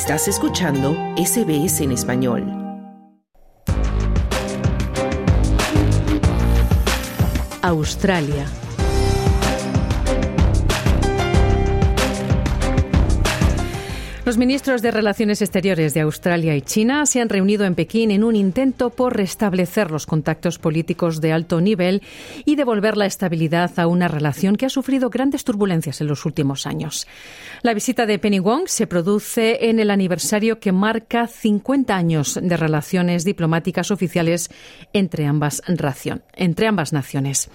Estás escuchando SBS en español. Australia. Los ministros de Relaciones Exteriores de Australia y China se han reunido en Pekín en un intento por restablecer los contactos políticos de alto nivel y devolver la estabilidad a una relación que ha sufrido grandes turbulencias en los últimos años. La visita de Penny Wong se produce en el aniversario que marca 50 años de relaciones diplomáticas oficiales entre ambas, entre ambas naciones.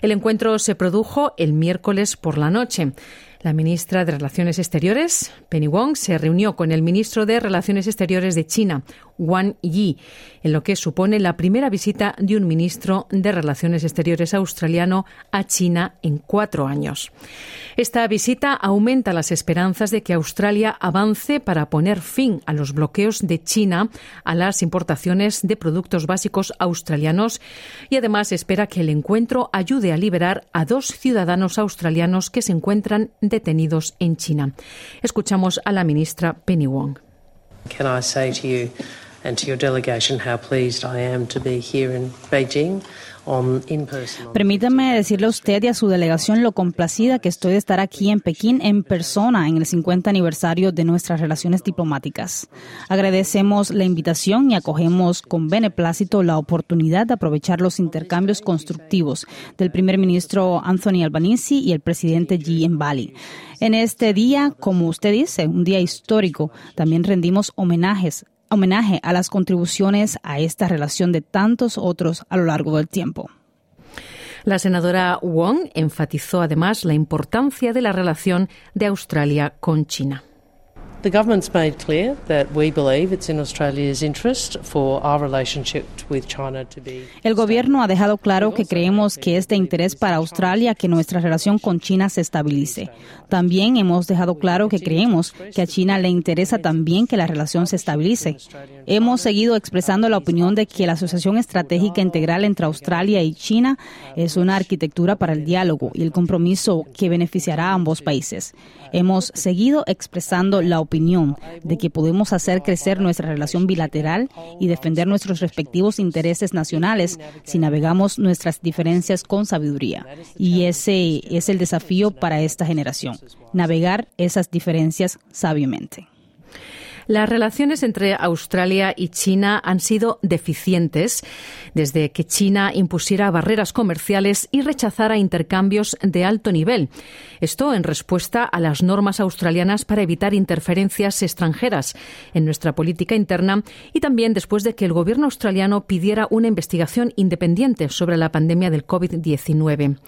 El encuentro se produjo el miércoles por la noche. La ministra de Relaciones Exteriores, Penny Wong, se reunió con el ministro de Relaciones Exteriores de China, Wang Yi, en lo que supone la primera visita de un ministro de Relaciones Exteriores australiano a China en cuatro años. Esta visita aumenta las esperanzas de que Australia avance para poner fin a los bloqueos de China a las importaciones de productos básicos australianos y además espera que el encuentro ayude a liberar a dos ciudadanos australianos que se encuentran detenidos en China. Escuchamos a la ministra Penny Wong. And to your delegation how pleased I am to be here in Beijing Permítame decirle a usted y a su delegación lo complacida que estoy de estar aquí en Pekín en persona en el 50 aniversario de nuestras relaciones diplomáticas. Agradecemos la invitación y acogemos con beneplácito la oportunidad de aprovechar los intercambios constructivos del primer ministro Anthony Albanese y el presidente Xi en Bali. En este día, como usted dice, un día histórico, también rendimos homenajes homenaje a las contribuciones a esta relación de tantos otros a lo largo del tiempo. La senadora Wong enfatizó además la importancia de la relación de Australia con China. The government's made clear that we believe it's in Australia's interest for our relationship with China to be El gobierno ha dejado claro que creemos que es de interés para Australia que nuestra relación con China se estabilice. También hemos dejado claro que creemos que a China le interesa también que la relación se estabilice. Hemos seguido expresando la opinión de que la Asociación Estratégica Integral entre Australia y China es una arquitectura para el diálogo y el compromiso que beneficiará a ambos países. Hemos seguido expresando la opinión de que podemos hacer crecer nuestra relación bilateral y defender nuestros respectivos intereses nacionales si navegamos nuestras diferencias con sabiduría. Y ese es el desafío para esta generación, navegar esas diferencias sabiamente. Las relaciones entre Australia y China han sido deficientes desde que China impusiera barreras comerciales y rechazara intercambios de alto nivel. Esto en respuesta a las normas australianas para evitar interferencias extranjeras en nuestra política interna y también después de que el gobierno australiano pidiera una investigación independiente sobre la pandemia del COVID-19.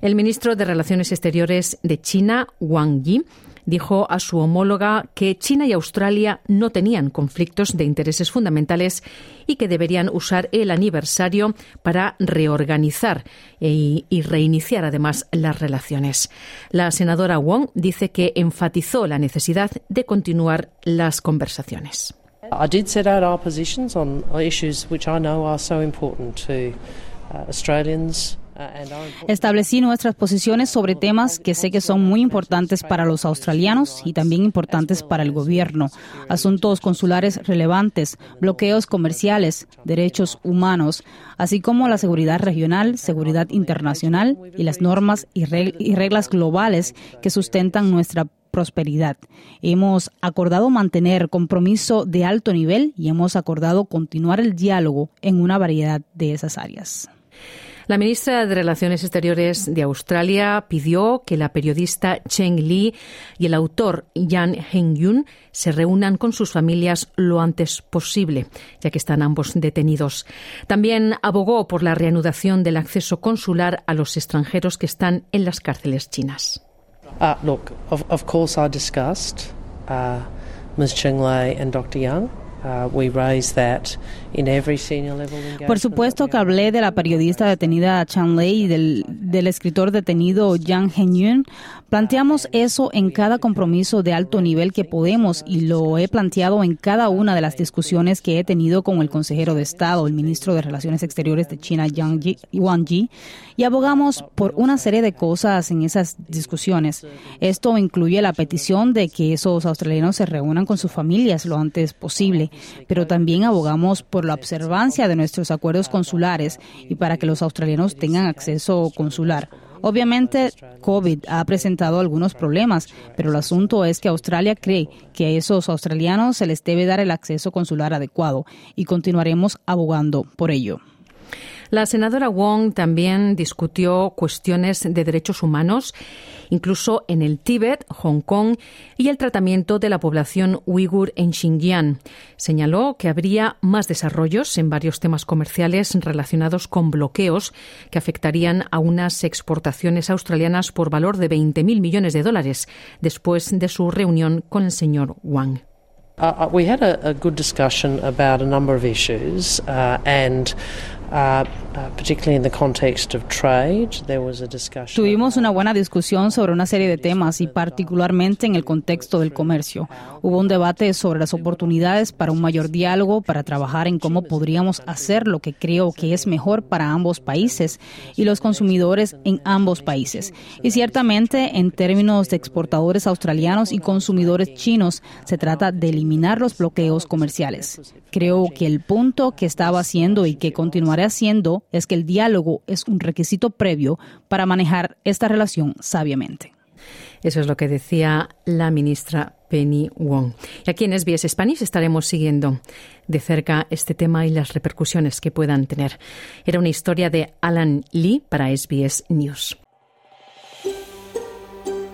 El ministro de Relaciones Exteriores de China, Wang Yi, dijo a su homóloga que China y Australia no tenían conflictos de intereses fundamentales y que deberían usar el aniversario para reorganizar y, reiniciar además las relaciones. La senadora Wong dice que enfatizó la necesidad de continuar las conversaciones. I did set out our positions on issues which I know are so important to uh, Australians Establecí nuestras posiciones sobre temas que sé que son muy importantes para los australianos y también importantes para el gobierno. Asuntos consulares relevantes, bloqueos comerciales, derechos humanos, así como la seguridad regional, seguridad internacional y las normas y reglas globales que sustentan nuestra prosperidad. Hemos acordado mantener compromiso de alto nivel y hemos acordado continuar el diálogo en una variedad de esas áreas. La ministra de Relaciones Exteriores de Australia pidió que la periodista Cheng Li y el autor Yan Hengyun se reúnan con sus familias lo antes posible, ya que están ambos detenidos. También abogó por la reanudación del acceso consular a los extranjeros que están en las cárceles chinas. Uh, look, of, course I discussed uh, Ms. Cheng Lei and Dr. Yang. Uh, Por supuesto que hablé de la periodista detenida Chan Lei y del, del escritor detenido Yang Henyun. Planteamos eso en cada compromiso de alto nivel que podemos y lo he planteado en cada una de las discusiones que he tenido con el consejero de Estado, el ministro de Relaciones Exteriores de China, Yang Wang Yi, y abogamos por una serie de cosas en esas discusiones. Esto incluye la petición de que esos australianos se reúnan con sus familias lo antes posible, pero también abogamos por la observancia de nuestros acuerdos consulares y para que los australianos tengan acceso consular. Obviamente, COVID ha presentado algunos problemas, pero el asunto es que Australia cree que a esos australianos se les debe dar el acceso consular adecuado y continuaremos abogando por ello. La senadora Wong también discutió cuestiones de derechos humanos, incluso en el Tíbet, Hong Kong y el tratamiento de la población uigur en Xinjiang. Señaló que habría más desarrollos en varios temas comerciales relacionados con bloqueos que afectarían a unas exportaciones australianas por valor de 20.000 millones de dólares después de su reunión con el señor Wang. Uh, uh we had a, good discussion about a number of issues, uh, and Tuvimos una buena discusión sobre una serie de temas y particularmente en el contexto del comercio. Hubo un debate sobre las oportunidades para un mayor diálogo, para trabajar en cómo podríamos hacer lo que creo que es mejor para ambos países y los consumidores en ambos países. Y ciertamente en términos de exportadores australianos y consumidores chinos se trata de eliminar los bloqueos comerciales. Creo que el punto que estaba haciendo y que continuará haciendo es que el diálogo es un requisito previo para manejar esta relación sabiamente. Eso es lo que decía la ministra Penny Wong. Y aquí en SBS Spanish estaremos siguiendo de cerca este tema y las repercusiones que puedan tener. Era una historia de Alan Lee para SBS News.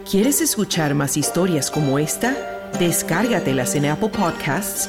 ¿Quieres escuchar más historias como esta? Descárgatelas en Apple Podcasts